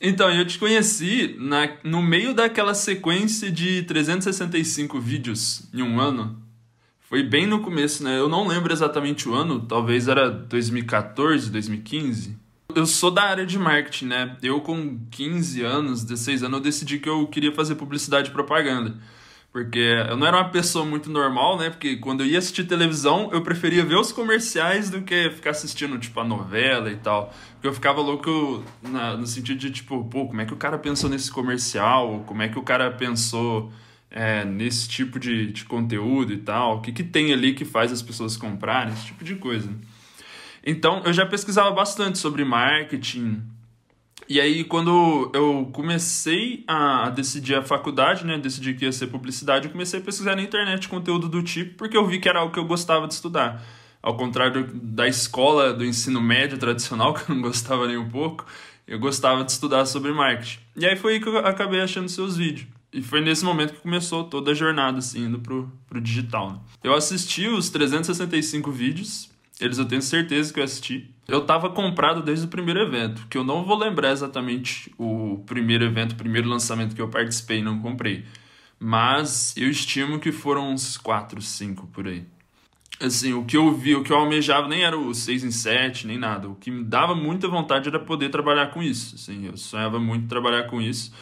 Então, eu te conheci na, no meio daquela sequência de 365 vídeos em um ano. Foi bem no começo, né? Eu não lembro exatamente o ano, talvez era 2014, 2015. Eu sou da área de marketing, né? Eu, com 15 anos, 16 anos, eu decidi que eu queria fazer publicidade e propaganda. Porque eu não era uma pessoa muito normal, né? Porque quando eu ia assistir televisão, eu preferia ver os comerciais do que ficar assistindo, tipo, a novela e tal. Porque eu ficava louco na, no sentido de, tipo, pô, como é que o cara pensou nesse comercial? Como é que o cara pensou é, nesse tipo de, de conteúdo e tal? O que, que tem ali que faz as pessoas comprarem? Esse tipo de coisa. Então, eu já pesquisava bastante sobre marketing, e aí, quando eu comecei a decidir a faculdade, né, decidi que ia ser publicidade, eu comecei a pesquisar na internet conteúdo do tipo, porque eu vi que era algo que eu gostava de estudar. Ao contrário da escola do ensino médio tradicional, que eu não gostava nem um pouco, eu gostava de estudar sobre marketing. E aí foi aí que eu acabei achando seus vídeos. E foi nesse momento que começou toda a jornada, assim, indo pro, pro digital. Né? Eu assisti os 365 vídeos, eles eu tenho certeza que eu assisti. Eu tava comprado desde o primeiro evento, que eu não vou lembrar exatamente o primeiro evento, o primeiro lançamento que eu participei e não comprei. Mas eu estimo que foram uns 4, 5 por aí. Assim, o que eu vi, o que eu almejava nem era o 6 em 7, nem nada. O que me dava muita vontade era poder trabalhar com isso. Assim, eu sonhava muito trabalhar com isso.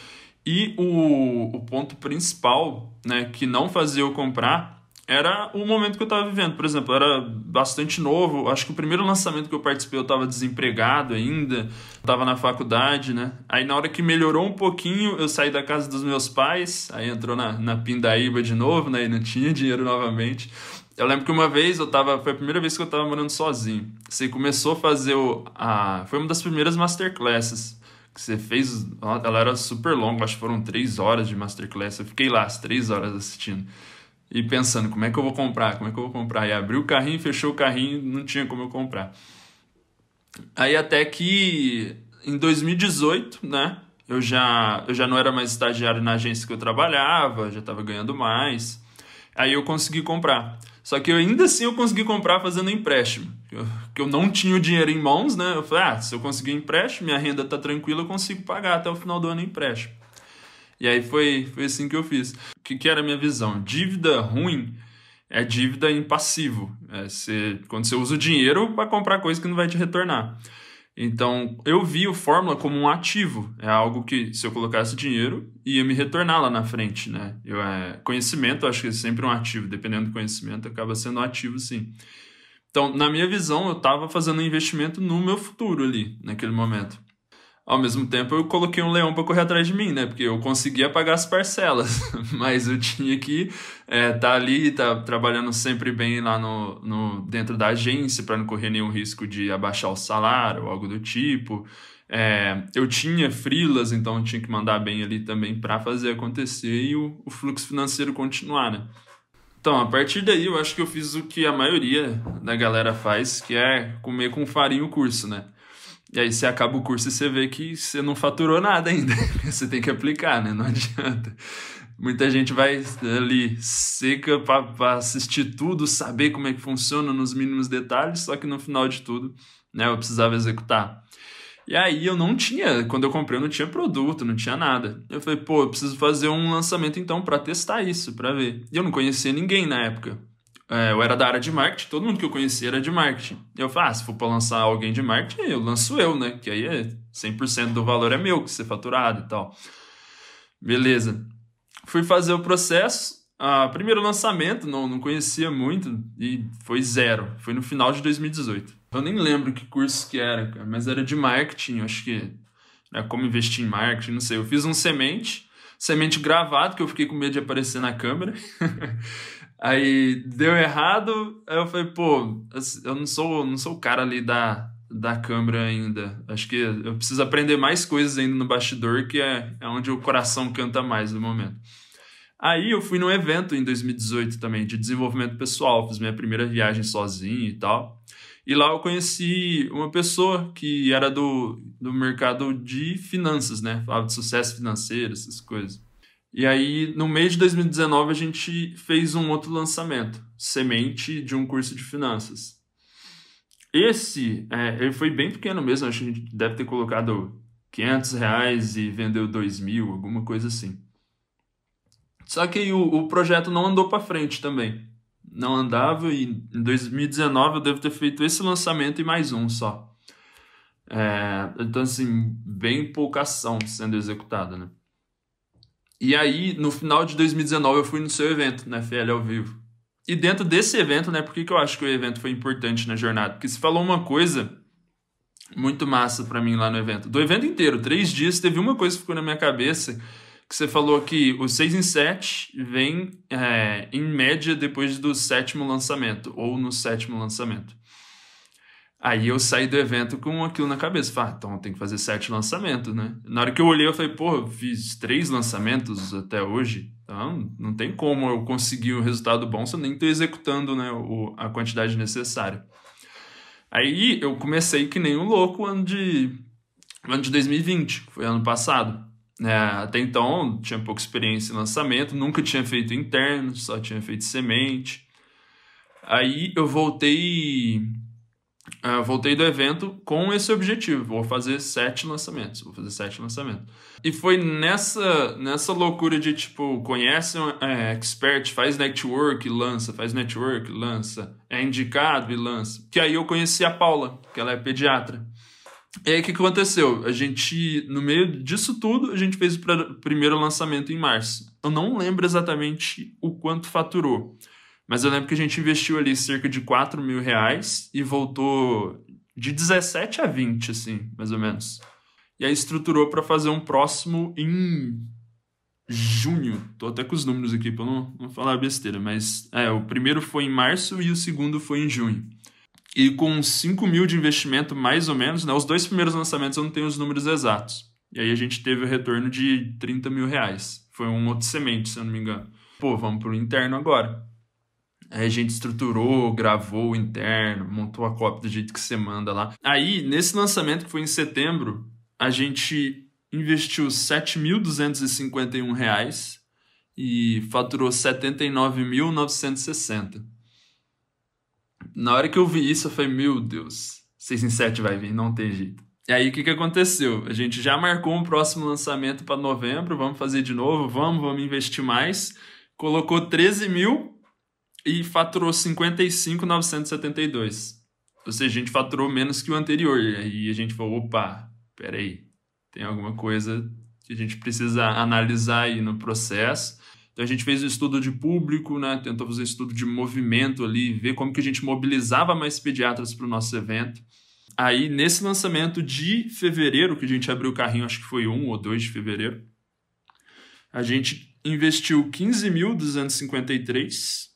E o, o ponto principal, né, que não fazia eu comprar era o momento que eu estava vivendo. Por exemplo, era bastante novo. Acho que o primeiro lançamento que eu participei eu estava desempregado ainda, estava na faculdade, né? Aí na hora que melhorou um pouquinho, eu saí da casa dos meus pais, aí entrou na, na pindaíba de novo, né? E não tinha dinheiro novamente. Eu lembro que uma vez eu tava. Foi a primeira vez que eu estava morando sozinho. Você começou a fazer o. A, foi uma das primeiras masterclasses que você fez. Ela era super longa, acho que foram três horas de masterclass. Eu fiquei lá as três horas assistindo e pensando como é que eu vou comprar, como é que eu vou comprar. E abriu o carrinho, fechou o carrinho, não tinha como eu comprar. Aí até que em 2018, né, eu já, eu já não era mais estagiário na agência que eu trabalhava, já estava ganhando mais. Aí eu consegui comprar. Só que eu, ainda assim eu consegui comprar fazendo empréstimo. Que eu não tinha o dinheiro em mãos, né? Eu falei, ah, se eu conseguir empréstimo, minha renda tá tranquila, eu consigo pagar até o final do ano empréstimo. E aí foi, foi assim que eu fiz. O que, que era a minha visão? Dívida ruim é dívida em passivo. É você, quando você usa o dinheiro para comprar coisa que não vai te retornar. Então, eu vi o Fórmula como um ativo. É algo que, se eu colocasse dinheiro, ia me retornar lá na frente, né? Eu, é, conhecimento, acho que é sempre um ativo. Dependendo do conhecimento, acaba sendo um ativo, sim. Então, na minha visão, eu estava fazendo um investimento no meu futuro ali, naquele momento ao mesmo tempo eu coloquei um leão para correr atrás de mim, né? Porque eu conseguia pagar as parcelas, mas eu tinha que estar é, tá ali, tá trabalhando sempre bem lá no, no dentro da agência para não correr nenhum risco de abaixar o salário ou algo do tipo. É, eu tinha frilas, então eu tinha que mandar bem ali também para fazer acontecer e o, o fluxo financeiro continuar, né? Então, a partir daí, eu acho que eu fiz o que a maioria da galera faz, que é comer com farinha o curso, né? E aí você acaba o curso e você vê que você não faturou nada ainda. você tem que aplicar, né? Não adianta. Muita gente vai ali seca para assistir tudo, saber como é que funciona nos mínimos detalhes, só que no final de tudo, né, eu precisava executar. E aí eu não tinha, quando eu comprei, eu não tinha produto, não tinha nada. Eu falei, pô, eu preciso fazer um lançamento então para testar isso, para ver. E eu não conhecia ninguém na época. É, eu era da área de marketing, todo mundo que eu conhecia era de marketing. Eu falei, ah, se for para lançar alguém de marketing, eu lanço eu, né? Que aí é 100% do valor é meu, que ser faturado e tal. Beleza. Fui fazer o processo. Ah, primeiro lançamento, não, não conhecia muito e foi zero. Foi no final de 2018. Eu nem lembro que curso que era, cara, mas era de marketing, acho que né, como investir em marketing, não sei. Eu fiz um semente, semente gravado, que eu fiquei com medo de aparecer na câmera. Aí deu errado, aí eu falei, pô, eu não sou, não sou o cara ali da, da câmera ainda. Acho que eu preciso aprender mais coisas ainda no bastidor, que é, é onde o coração canta mais no momento. Aí eu fui num evento em 2018 também, de desenvolvimento pessoal, fiz minha primeira viagem sozinho e tal. E lá eu conheci uma pessoa que era do, do mercado de finanças, né? Falava de sucesso financeiro, essas coisas. E aí, no mês de 2019, a gente fez um outro lançamento, semente de um curso de finanças. Esse, é, ele foi bem pequeno mesmo, acho que a gente deve ter colocado 500 reais e vendeu 2 mil, alguma coisa assim. Só que o, o projeto não andou para frente também. Não andava e em 2019 eu devo ter feito esse lançamento e mais um só. É, então, assim, bem pouca ação sendo executada, né? E aí, no final de 2019, eu fui no seu evento, na FL ao vivo. E dentro desse evento, né, por que, que eu acho que o evento foi importante na jornada? Porque se falou uma coisa muito massa para mim lá no evento. Do evento inteiro, três dias, teve uma coisa que ficou na minha cabeça, que você falou que o 6 em 7 vem é, em média depois do sétimo lançamento, ou no sétimo lançamento. Aí eu saí do evento com aquilo na cabeça. Falei, ah, então tem que fazer sete lançamentos, né? Na hora que eu olhei, eu falei, pô, fiz três lançamentos até hoje. Então, não tem como eu conseguir um resultado bom se eu nem estou executando né, o, a quantidade necessária. Aí eu comecei que nem um louco ano de, ano de 2020, que foi ano passado. É, até então, tinha pouca experiência em lançamento, nunca tinha feito interno, só tinha feito semente. Aí eu voltei Uh, voltei do evento com esse objetivo. Vou fazer sete lançamentos. Vou fazer sete lançamentos. E foi nessa, nessa loucura de, tipo, conhece um é, expert, faz network, lança, faz network, lança, é indicado e lança. Que aí eu conheci a Paula, que ela é pediatra. E aí o que aconteceu? A gente, no meio disso tudo, a gente fez o primeiro lançamento em março. Eu não lembro exatamente o quanto faturou. Mas eu lembro que a gente investiu ali cerca de 4 mil reais e voltou de 17 a 20, assim, mais ou menos. E aí estruturou para fazer um próximo em junho. Tô até com os números aqui para não, não falar besteira, mas é, o primeiro foi em março e o segundo foi em junho. E com 5 mil de investimento, mais ou menos, né? Os dois primeiros lançamentos eu não tenho os números exatos. E aí a gente teve o retorno de 30 mil reais. Foi um outro semente, se eu não me engano. Pô, vamos pro interno agora. Aí a gente estruturou, gravou o interno, montou a cópia do jeito que você manda lá. Aí, nesse lançamento que foi em setembro, a gente investiu R$ 7.251 e faturou 79.960. Na hora que eu vi isso, eu falei, meu Deus, 6 em 7 vai vir, não tem jeito. E aí, o que, que aconteceu? A gente já marcou um próximo lançamento para novembro, vamos fazer de novo, vamos, vamos investir mais. Colocou 13 mil e faturou 55,972. Ou seja, a gente faturou menos que o anterior. E aí a gente falou, opa, peraí, tem alguma coisa que a gente precisa analisar aí no processo. Então a gente fez o um estudo de público, né? tentou fazer um estudo de movimento ali, ver como que a gente mobilizava mais pediatras para o nosso evento. Aí, nesse lançamento de fevereiro, que a gente abriu o carrinho, acho que foi 1 ou 2 de fevereiro, a gente investiu 15.253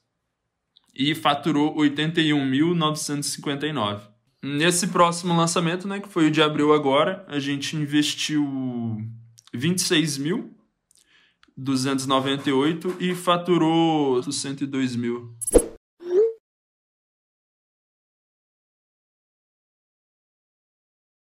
e faturou 81.959. Nesse próximo lançamento, né, que foi o de abril agora, a gente investiu 26.298 e faturou 102 mil.